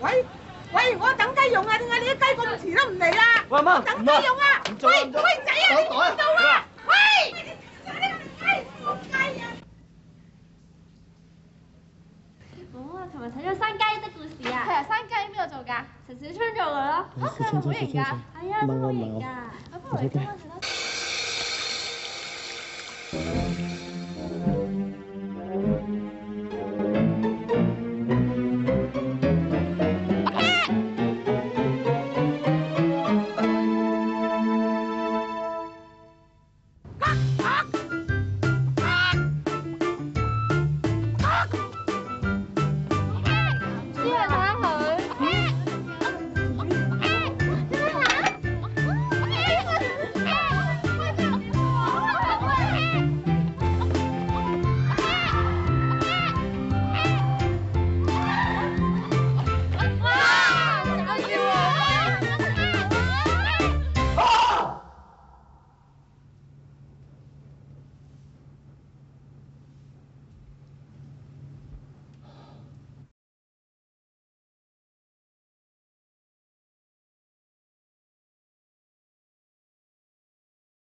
喂喂，我等雞用啊！點解你啲雞咁遲都唔嚟啦？喂媽，等雞用啊！喂，喂，仔啊！你唔做啊？喂，喂，你個雞冇雞啊？哦，同日睇咗《山雞》的故事啊？係啊，《山雞》邊度做㗎？陳小春做㗎咯。哦，佢春咪好型㗎。係啊，都好意思。唔該。あっ